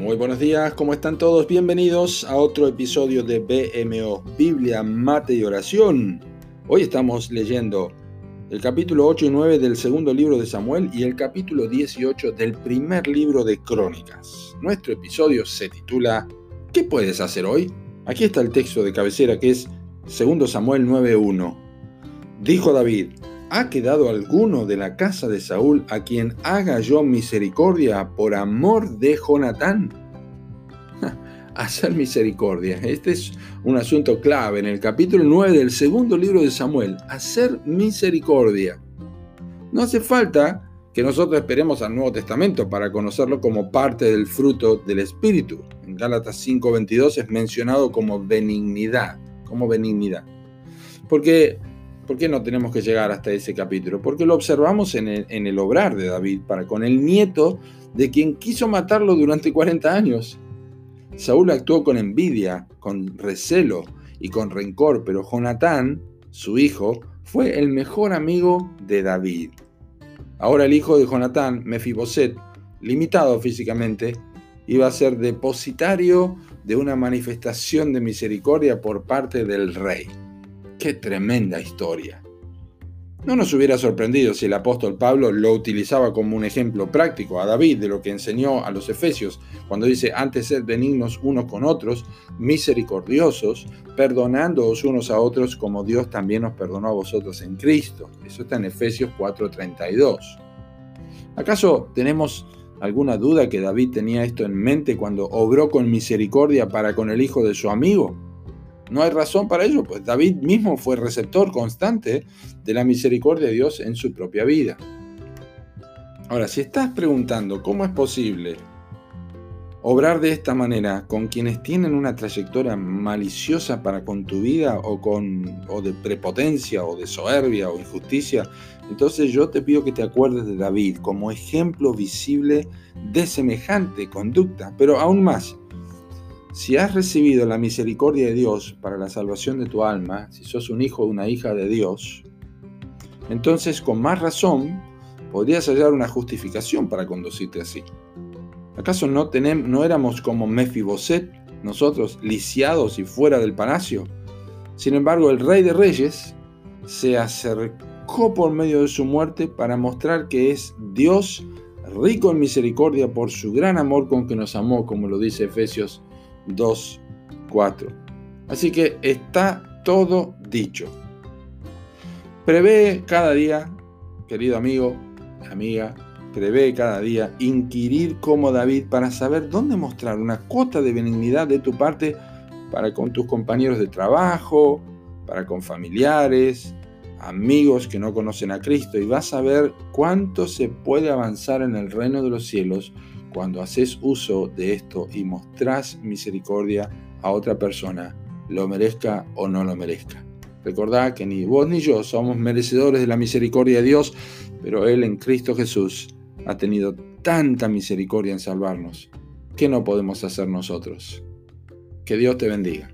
Muy buenos días, ¿cómo están todos? Bienvenidos a otro episodio de BMO, Biblia, Mate y Oración. Hoy estamos leyendo el capítulo 8 y 9 del segundo libro de Samuel y el capítulo 18 del primer libro de Crónicas. Nuestro episodio se titula ¿Qué puedes hacer hoy? Aquí está el texto de cabecera que es 2 Samuel 9.1. Dijo David, ¿ha quedado alguno de la casa de Saúl a quien haga yo misericordia por amor de Jonatán? hacer misericordia. Este es un asunto clave en el capítulo 9 del segundo libro de Samuel. Hacer misericordia. No hace falta que nosotros esperemos al Nuevo Testamento para conocerlo como parte del fruto del Espíritu. En Gálatas 5:22 es mencionado como benignidad, como benignidad. Porque, ¿Por qué no tenemos que llegar hasta ese capítulo? Porque lo observamos en el, obrar de David para con el nieto de quien quiso matarlo durante 40 años. Saúl actuó con envidia, con recelo y con rencor, pero Jonatán, su hijo, fue el mejor amigo de David. Ahora el hijo de Jonatán, Mefiboset, limitado físicamente, iba a ser depositario de una manifestación de misericordia por parte del rey. ¡Qué tremenda historia! No nos hubiera sorprendido si el apóstol Pablo lo utilizaba como un ejemplo práctico a David de lo que enseñó a los efesios, cuando dice, antes sed benignos unos con otros, misericordiosos, perdonándoos unos a otros como Dios también os perdonó a vosotros en Cristo. Eso está en Efesios 4:32. ¿Acaso tenemos alguna duda que David tenía esto en mente cuando obró con misericordia para con el hijo de su amigo? No hay razón para ello, pues David mismo fue receptor constante de la misericordia de Dios en su propia vida. Ahora, si estás preguntando cómo es posible obrar de esta manera con quienes tienen una trayectoria maliciosa para con tu vida o, con, o de prepotencia o de soberbia o injusticia, entonces yo te pido que te acuerdes de David como ejemplo visible de semejante conducta, pero aún más, si has recibido la misericordia de Dios para la salvación de tu alma, si sos un hijo o una hija de Dios, entonces con más razón podrías hallar una justificación para conducirte así. ¿Acaso no, tenemos, no éramos como Mefiboset, nosotros lisiados y fuera del palacio? Sin embargo, el rey de reyes se acercó por medio de su muerte para mostrar que es Dios rico en misericordia por su gran amor con que nos amó, como lo dice Efesios 2, 4. Así que está todo dicho. Prevé cada día, querido amigo, amiga, prevé cada día inquirir como David para saber dónde mostrar una cuota de benignidad de tu parte para con tus compañeros de trabajo, para con familiares, amigos que no conocen a Cristo y vas a ver cuánto se puede avanzar en el reino de los cielos cuando haces uso de esto y mostrás misericordia a otra persona, lo merezca o no lo merezca. Recordad que ni vos ni yo somos merecedores de la misericordia de Dios, pero Él en Cristo Jesús ha tenido tanta misericordia en salvarnos. ¿Qué no podemos hacer nosotros? Que Dios te bendiga.